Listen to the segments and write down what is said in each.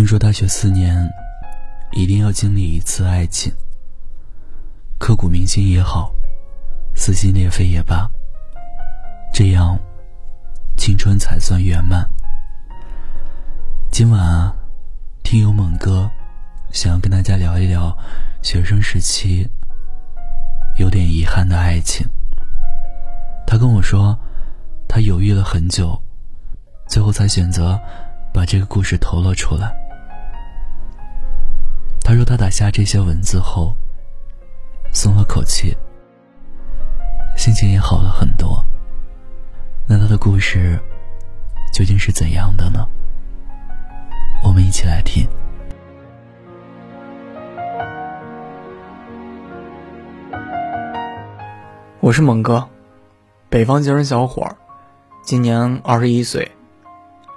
听说大学四年，一定要经历一次爱情，刻骨铭心也好，撕心裂肺也罢，这样青春才算圆满。今晚啊，听友猛哥想要跟大家聊一聊学生时期有点遗憾的爱情。他跟我说，他犹豫了很久，最后才选择把这个故事投了出来。他说他打下这些文字后，松了口气，心情也好了很多。那他的故事究竟是怎样的呢？我们一起来听。我是猛哥，北方精神小伙，今年二十一岁，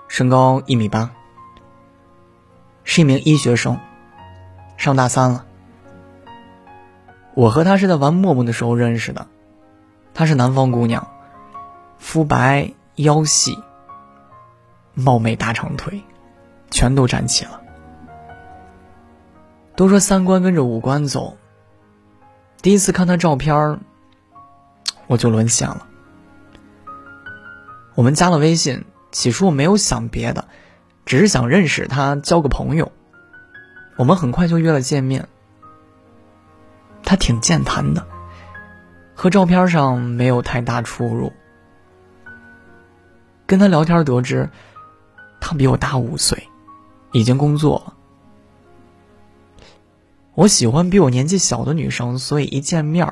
身高一米八，是一名医学生。上大三了，我和她是在玩陌陌的时候认识的。她是南方姑娘，肤白腰细，貌美大长腿，全都站起了。都说三观跟着五官走。第一次看她照片我就沦陷了。我们加了微信，起初我没有想别的，只是想认识她，交个朋友。我们很快就约了见面。他挺健谈的，和照片上没有太大出入。跟他聊天得知，他比我大五岁，已经工作了。我喜欢比我年纪小的女生，所以一见面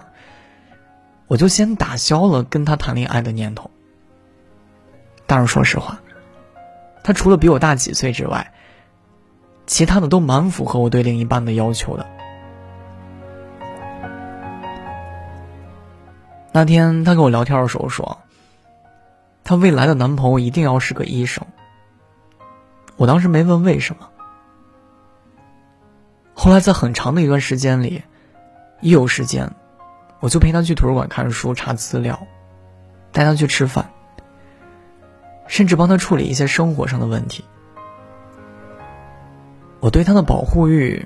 我就先打消了跟他谈恋爱的念头。但是说实话，他除了比我大几岁之外，其他的都蛮符合我对另一半的要求的。那天她跟我聊天的时候说，她未来的男朋友一定要是个医生。我当时没问为什么。后来在很长的一段时间里，一有时间，我就陪她去图书馆看书、查资料，带她去吃饭，甚至帮她处理一些生活上的问题。我对他的保护欲，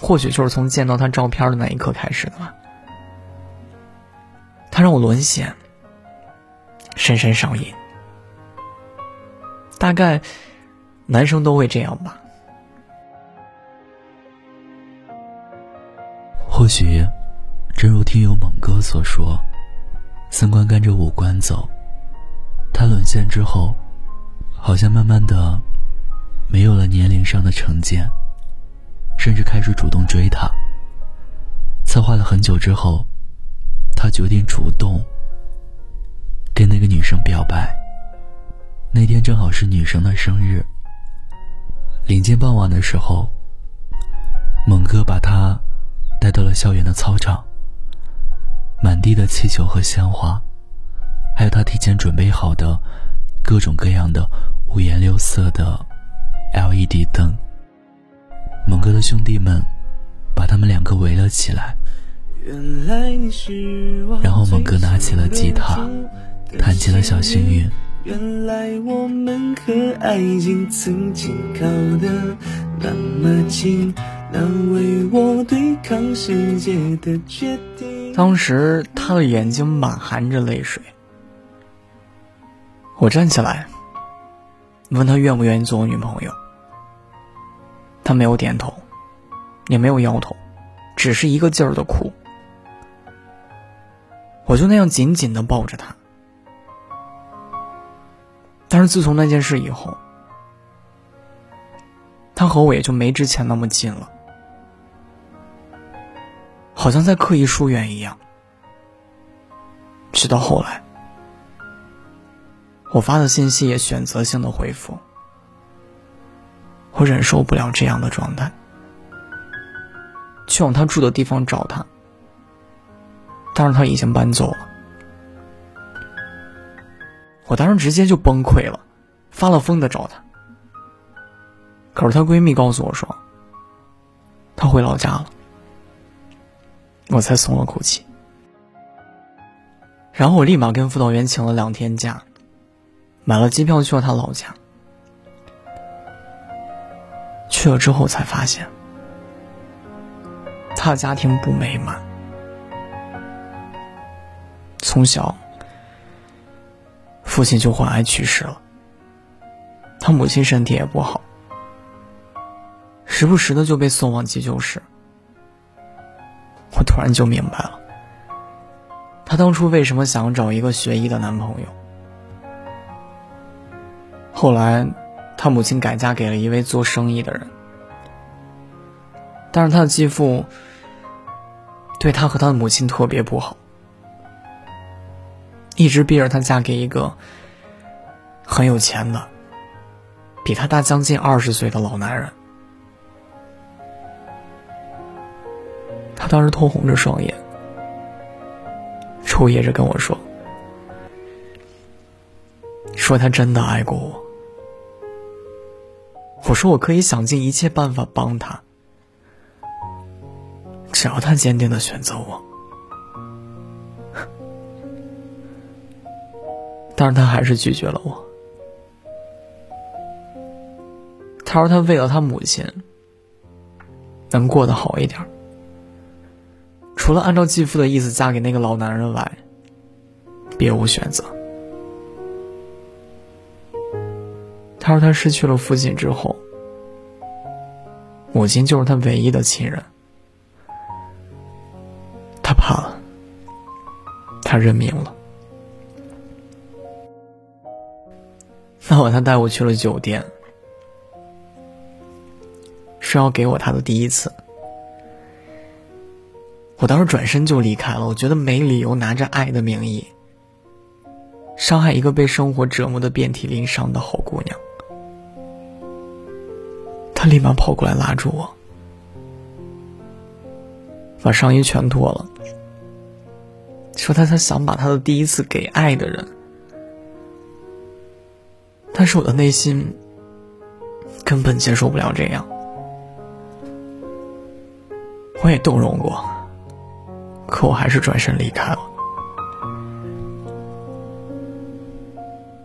或许就是从见到他照片的那一刻开始的吧。他让我沦陷，深深上瘾。大概男生都会这样吧。或许，正如听友猛哥所说，三观跟着五官走。他沦陷之后，好像慢慢的。没有了年龄上的成见，甚至开始主动追她。策划了很久之后，他决定主动跟那个女生表白。那天正好是女生的生日。临近傍晚的时候，猛哥把她带到了校园的操场。满地的气球和鲜花，还有他提前准备好的各种各样的五颜六色的。LED 灯，猛哥的兄弟们把他们两个围了起来，然后猛哥拿起了吉他，弹起了小幸运。原来我们和爱情曾经靠得那么近，那为我对抗世界的决定。当时他的眼睛满含着泪水，我站起来，问他愿不愿意做我女朋友。他没有点头，也没有摇头，只是一个劲儿的哭。我就那样紧紧的抱着他。但是自从那件事以后，他和我也就没之前那么近了，好像在刻意疏远一样。直到后来，我发的信息也选择性的回复。我忍受不了这样的状态，去往他住的地方找他，但是他已经搬走了。我当时直接就崩溃了，发了疯的找他。可是她闺蜜告诉我说，她回老家了，我才松了口气。然后我立马跟辅导员请了两天假，买了机票去了他老家。去了之后才发现，他的家庭不美满，从小父亲就患癌去世了，他母亲身体也不好，时不时的就被送往急救室。我突然就明白了，他当初为什么想找一个学医的男朋友。后来，他母亲改嫁给了一位做生意的人，但是他的继父对他和他的母亲特别不好，一直逼着他嫁给一个很有钱的、比他大将近二十岁的老男人。他当时通红着双眼，抽噎着跟我说：“说他真的爱过我。”我说我可以想尽一切办法帮他，只要他坚定的选择我。但是他还是拒绝了我。他说他为了他母亲能过得好一点，除了按照继父的意思嫁给那个老男人外，别无选择。他说：“他失去了父亲之后，母亲就是他唯一的亲人。他怕了，他认命了。那晚，他带我去了酒店，是要给我他的第一次。我当时转身就离开了，我觉得没理由拿着爱的名义伤害一个被生活折磨的遍体鳞伤的好姑娘。”他立马跑过来拉住我，把上衣全脱了，说他他想把他的第一次给爱的人，但是我的内心根本接受不了这样，我也动容过，可我还是转身离开了，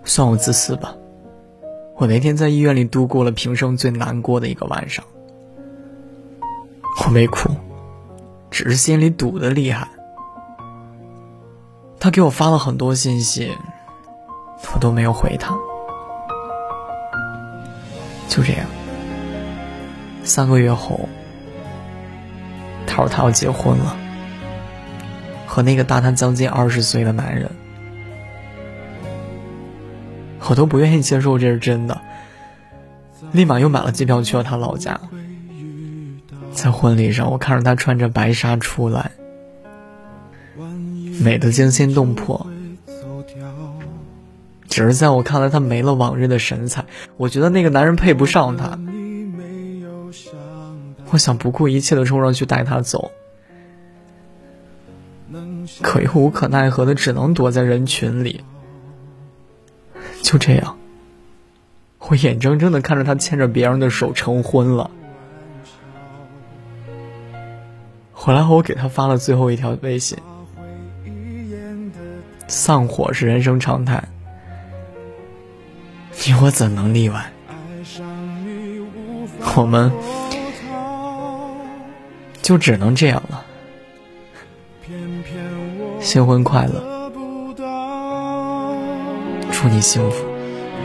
算我自私吧。我那天在医院里度过了平生最难过的一个晚上，我没哭，只是心里堵得厉害。他给我发了很多信息，我都没有回他。就这样，三个月后，他说他要结婚了，和那个大他将近二十岁的男人。我都不愿意接受这是真的，立马又买了机票去了他老家。在婚礼上，我看着他穿着白纱出来，美的惊心动魄。只是在我看来，他没了往日的神采。我觉得那个男人配不上他。我想不顾一切的冲上去带他走，可又无可奈何的，只能躲在人群里。就这样，我眼睁睁的看着他牵着别人的手成婚了。回来后，我给他发了最后一条微信：丧火是人生常态，你我怎能例外？我们就只能这样了。新婚快乐！祝你幸福。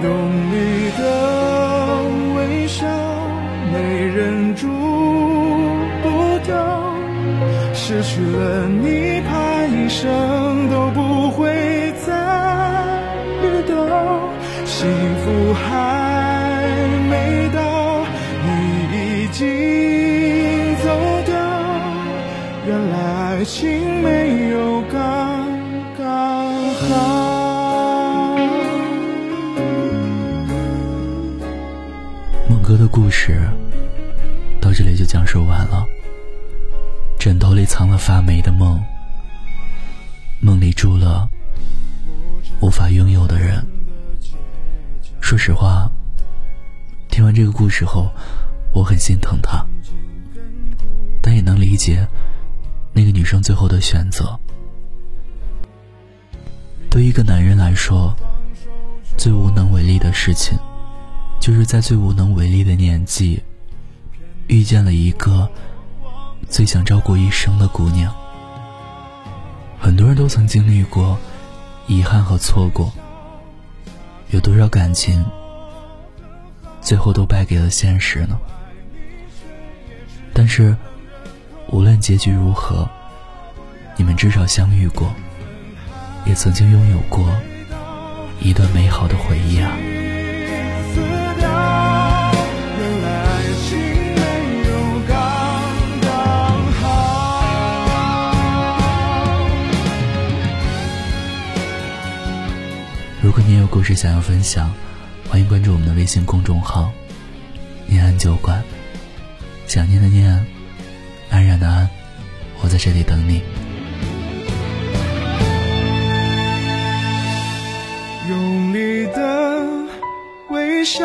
用你的微笑，没人住不掉。失去了你，怕一生都不会再遇到。幸福还没到，你已经走掉。原来爱情没有刚刚好。事到这里就讲述完了。枕头里藏了发霉的梦，梦里住了无法拥有的人。说实话，听完这个故事后，我很心疼他，但也能理解那个女生最后的选择。对一个男人来说，最无能为力的事情。就是在最无能为力的年纪，遇见了一个最想照顾一生的姑娘。很多人都曾经历过遗憾和错过，有多少感情最后都败给了现实呢？但是，无论结局如何，你们至少相遇过，也曾经拥有过一段美好的回忆啊！故事想要分享，欢迎关注我们的微信公众号“念安酒馆”。想念的念，安然的安，我在这里等你。用力的微笑，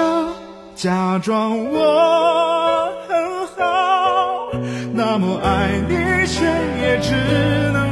假装我很好，那么爱你，却也只能。